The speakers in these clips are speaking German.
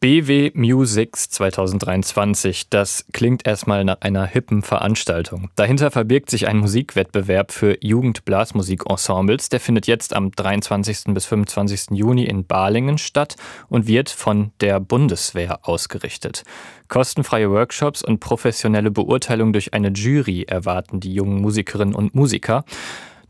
BW Musics 2023. Das klingt erstmal nach einer hippen Veranstaltung. Dahinter verbirgt sich ein Musikwettbewerb für Jugendblasmusikensembles. Der findet jetzt am 23. bis 25. Juni in Balingen statt und wird von der Bundeswehr ausgerichtet. Kostenfreie Workshops und professionelle Beurteilung durch eine Jury erwarten die jungen Musikerinnen und Musiker.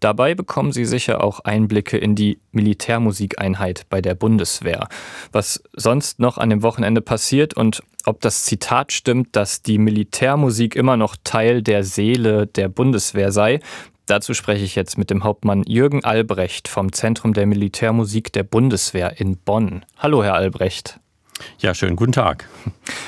Dabei bekommen Sie sicher auch Einblicke in die Militärmusikeinheit bei der Bundeswehr. Was sonst noch an dem Wochenende passiert und ob das Zitat stimmt, dass die Militärmusik immer noch Teil der Seele der Bundeswehr sei, Dazu spreche ich jetzt mit dem Hauptmann Jürgen Albrecht vom Zentrum der Militärmusik der Bundeswehr in Bonn. Hallo, Herr Albrecht. Ja, schönen guten Tag.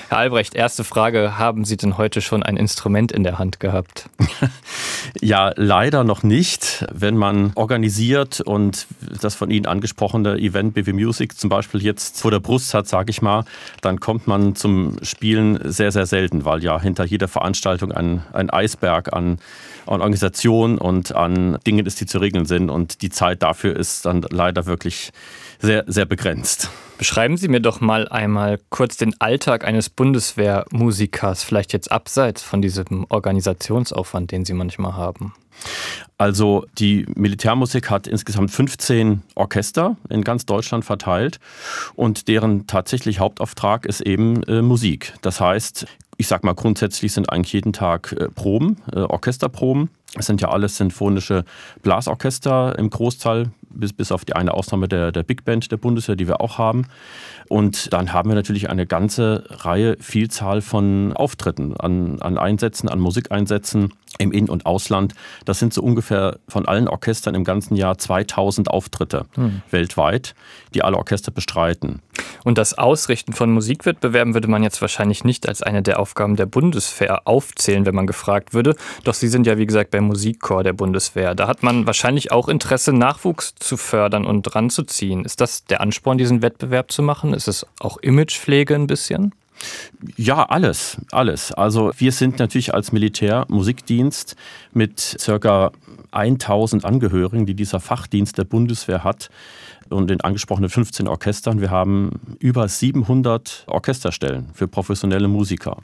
Herr Albrecht, erste Frage. Haben Sie denn heute schon ein Instrument in der Hand gehabt? ja, leider noch nicht. Wenn man organisiert und das von Ihnen angesprochene Event BW Music zum Beispiel jetzt vor der Brust hat, sage ich mal, dann kommt man zum Spielen sehr, sehr selten, weil ja hinter jeder Veranstaltung ein, ein Eisberg an, an Organisation und an Dingen ist, die zu regeln sind. Und die Zeit dafür ist dann leider wirklich sehr, sehr begrenzt. Beschreiben Sie mir doch mal einmal kurz den Alltag eines Bundeswehrmusikers, vielleicht jetzt abseits von diesem Organisationsaufwand, den Sie manchmal haben. Also die Militärmusik hat insgesamt 15 Orchester in ganz Deutschland verteilt und deren tatsächlich Hauptauftrag ist eben äh, Musik. Das heißt, ich sag mal grundsätzlich sind eigentlich jeden Tag äh, Proben, äh, Orchesterproben. Es sind ja alles sinfonische Blasorchester im Großteil bis, bis auf die eine Ausnahme der, der Big Band der Bundeswehr, die wir auch haben. Und dann haben wir natürlich eine ganze Reihe, Vielzahl von Auftritten an, an Einsätzen, an Musikeinsätzen im In- und Ausland. Das sind so ungefähr von allen Orchestern im ganzen Jahr 2000 Auftritte hm. weltweit, die alle Orchester bestreiten. Und das Ausrichten von Musikwettbewerben würde man jetzt wahrscheinlich nicht als eine der Aufgaben der Bundeswehr aufzählen, wenn man gefragt würde. Doch Sie sind ja, wie gesagt, beim Musikchor der Bundeswehr. Da hat man wahrscheinlich auch Interesse, Nachwuchs zu fördern und ranzuziehen. Ist das der Ansporn, diesen Wettbewerb zu machen? Ist es auch Imagepflege ein bisschen? Ja, alles, alles. Also wir sind natürlich als Militärmusikdienst mit circa 1000 Angehörigen, die dieser Fachdienst der Bundeswehr hat, und den angesprochenen 15 Orchestern. Wir haben über 700 Orchesterstellen für professionelle Musiker.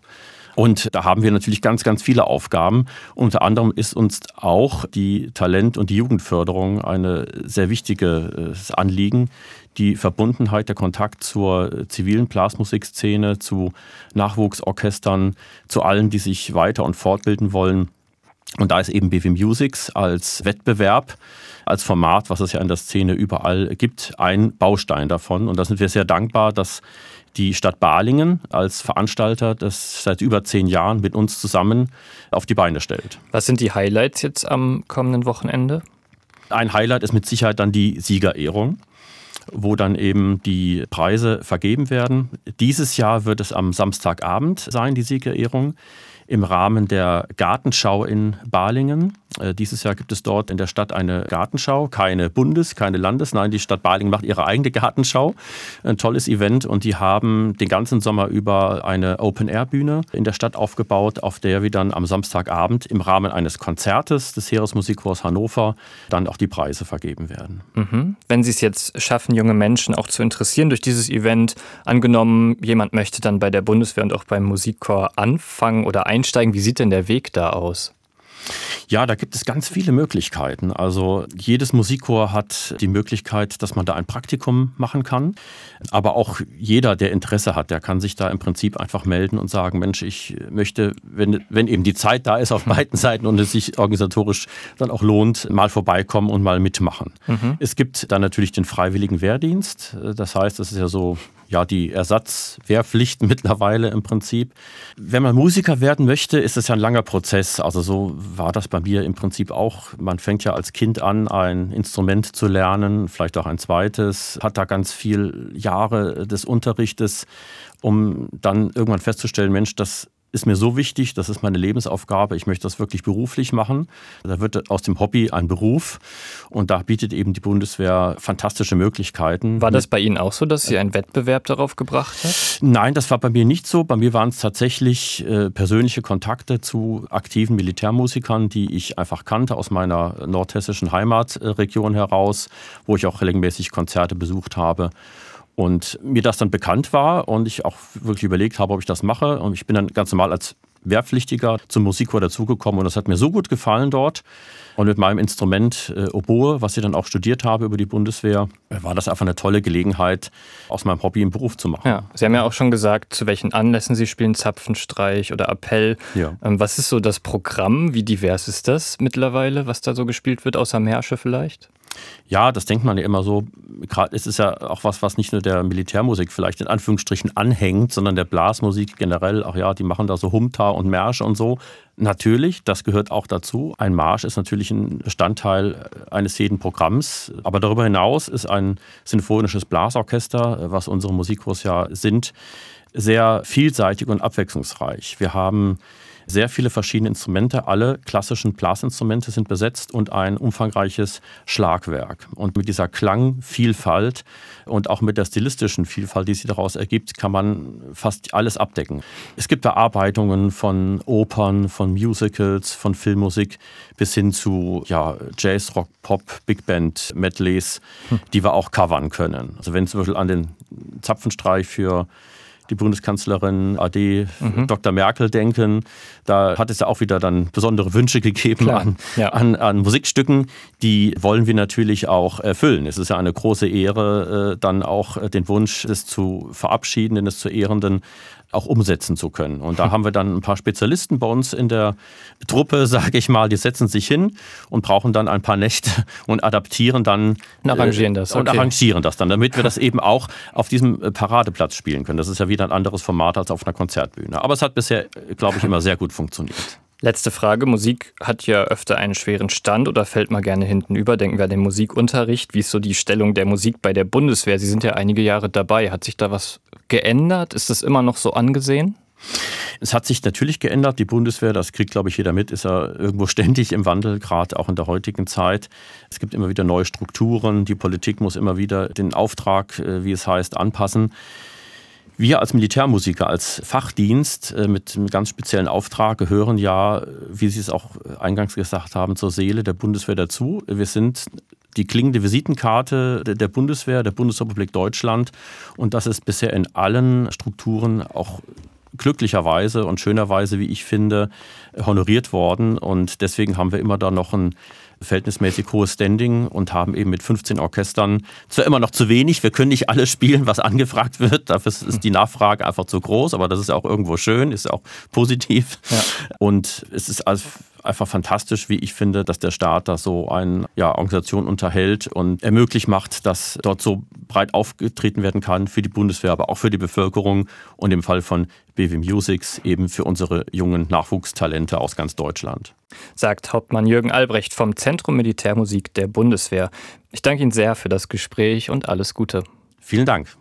Und da haben wir natürlich ganz, ganz viele Aufgaben. Unter anderem ist uns auch die Talent- und die Jugendförderung ein sehr wichtiges äh, Anliegen. Die Verbundenheit, der Kontakt zur zivilen Blasmusikszene, zu Nachwuchsorchestern, zu allen, die sich weiter und fortbilden wollen. Und da ist eben BW Musics als Wettbewerb, als Format, was es ja in der Szene überall gibt, ein Baustein davon. Und da sind wir sehr dankbar, dass die Stadt Balingen als Veranstalter das seit über zehn Jahren mit uns zusammen auf die Beine stellt. Was sind die Highlights jetzt am kommenden Wochenende? Ein Highlight ist mit Sicherheit dann die Siegerehrung wo dann eben die Preise vergeben werden. Dieses Jahr wird es am Samstagabend sein, die Siegerehrung im Rahmen der Gartenschau in Balingen. Äh, dieses Jahr gibt es dort in der Stadt eine Gartenschau, keine Bundes-, keine Landes-, nein, die Stadt Balingen macht ihre eigene Gartenschau. Ein tolles Event und die haben den ganzen Sommer über eine Open-Air-Bühne in der Stadt aufgebaut, auf der wir dann am Samstagabend im Rahmen eines Konzertes des Heeresmusikchors Hannover dann auch die Preise vergeben werden. Mhm. Wenn Sie es jetzt schaffen, junge Menschen auch zu interessieren durch dieses Event, angenommen, jemand möchte dann bei der Bundeswehr und auch beim Musikchor anfangen oder einsteigen, wie sieht denn der Weg da aus? Ja, da gibt es ganz viele Möglichkeiten. Also jedes Musikchor hat die Möglichkeit, dass man da ein Praktikum machen kann. Aber auch jeder, der Interesse hat, der kann sich da im Prinzip einfach melden und sagen, Mensch, ich möchte, wenn, wenn eben die Zeit da ist auf beiden Seiten und es sich organisatorisch dann auch lohnt, mal vorbeikommen und mal mitmachen. Mhm. Es gibt dann natürlich den freiwilligen Wehrdienst. Das heißt, das ist ja so ja, die Ersatzwehrpflicht mittlerweile im Prinzip. Wenn man Musiker werden möchte, ist es ja ein langer Prozess. Also so war das bei mir im Prinzip auch. Man fängt ja als Kind an, ein Instrument zu lernen, vielleicht auch ein zweites, hat da ganz viel Jahre des Unterrichtes, um dann irgendwann festzustellen, Mensch, das ist mir so wichtig, das ist meine Lebensaufgabe, ich möchte das wirklich beruflich machen. Da wird aus dem Hobby ein Beruf und da bietet eben die Bundeswehr fantastische Möglichkeiten. War das bei Ihnen auch so, dass Sie einen Wettbewerb darauf gebracht hat? Nein, das war bei mir nicht so. Bei mir waren es tatsächlich äh, persönliche Kontakte zu aktiven Militärmusikern, die ich einfach kannte aus meiner nordhessischen Heimatregion heraus, wo ich auch regelmäßig Konzerte besucht habe. Und mir das dann bekannt war und ich auch wirklich überlegt habe, ob ich das mache. Und ich bin dann ganz normal als Wehrpflichtiger zum Musikchor dazugekommen und das hat mir so gut gefallen dort. Und mit meinem Instrument äh, Oboe, was ich dann auch studiert habe über die Bundeswehr, war das einfach eine tolle Gelegenheit, aus meinem Hobby einen Beruf zu machen. Ja, Sie haben ja auch schon gesagt, zu welchen Anlässen Sie spielen, Zapfenstreich oder Appell. Ja. Ähm, was ist so das Programm? Wie divers ist das mittlerweile, was da so gespielt wird, außer Märsche vielleicht? Ja, das denkt man ja immer so. Gerade es ist ja auch was, was nicht nur der Militärmusik vielleicht in Anführungsstrichen anhängt, sondern der Blasmusik generell. Ach ja, die machen da so Humta und Märsche und so. Natürlich, das gehört auch dazu. Ein Marsch ist natürlich ein Bestandteil eines jeden Programms. Aber darüber hinaus ist ein sinfonisches Blasorchester, was unsere Musikkurs ja sind, sehr vielseitig und abwechslungsreich. Wir haben sehr viele verschiedene Instrumente, alle klassischen Blasinstrumente sind besetzt und ein umfangreiches Schlagwerk. Und mit dieser Klangvielfalt und auch mit der stilistischen Vielfalt, die sich daraus ergibt, kann man fast alles abdecken. Es gibt Bearbeitungen von Opern, von Musicals, von Filmmusik bis hin zu ja, Jazz, Rock, Pop, Big Band, Medleys, hm. die wir auch covern können. Also wenn zum Beispiel an den Zapfenstreich für die Bundeskanzlerin AD mhm. Dr. Merkel denken. Da hat es ja auch wieder dann besondere Wünsche gegeben an, ja. an, an, Musikstücken. Die wollen wir natürlich auch erfüllen. Es ist ja eine große Ehre, äh, dann auch den Wunsch des zu verabschiedenden, des zu ehrenden auch umsetzen zu können. Und da haben wir dann ein paar Spezialisten bei uns in der Truppe, sage ich mal, die setzen sich hin und brauchen dann ein paar Nächte und adaptieren dann und arrangieren das okay. und arrangieren das dann, damit wir das eben auch auf diesem äh, Paradeplatz spielen können. Das ist ja wieder ein anderes Format als auf einer Konzertbühne. Aber es hat bisher, glaube ich, immer sehr gut funktioniert. Letzte Frage. Musik hat ja öfter einen schweren Stand oder fällt mal gerne hinten über. Denken wir an den Musikunterricht. Wie ist so die Stellung der Musik bei der Bundeswehr? Sie sind ja einige Jahre dabei. Hat sich da was geändert? Ist das immer noch so angesehen? Es hat sich natürlich geändert. Die Bundeswehr, das kriegt, glaube ich, jeder mit, ist ja irgendwo ständig im Wandel, gerade auch in der heutigen Zeit. Es gibt immer wieder neue Strukturen. Die Politik muss immer wieder den Auftrag, äh, wie es heißt, anpassen. Wir als Militärmusiker, als Fachdienst äh, mit einem ganz speziellen Auftrag gehören ja, wie Sie es auch eingangs gesagt haben, zur Seele der Bundeswehr dazu. Wir sind die klingende Visitenkarte der Bundeswehr, der Bundesrepublik Deutschland. Und das ist bisher in allen Strukturen auch glücklicherweise und schönerweise, wie ich finde, honoriert worden. Und deswegen haben wir immer da noch ein verhältnismäßig hohes Standing und haben eben mit 15 Orchestern zwar immer noch zu wenig, wir können nicht alles spielen, was angefragt wird, dafür ist die Nachfrage einfach zu groß, aber das ist ja auch irgendwo schön, ist ja auch positiv. Ja. Und es ist also einfach fantastisch, wie ich finde, dass der Staat da so eine ja, Organisation unterhält und ermöglicht macht, dass dort so breit aufgetreten werden kann für die Bundeswehr, aber auch für die Bevölkerung und im Fall von BW Musics eben für unsere jungen Nachwuchstalente aus ganz Deutschland. Sagt Hauptmann Jürgen Albrecht vom Zentrum Militärmusik der Bundeswehr. Ich danke Ihnen sehr für das Gespräch und alles Gute. Vielen Dank.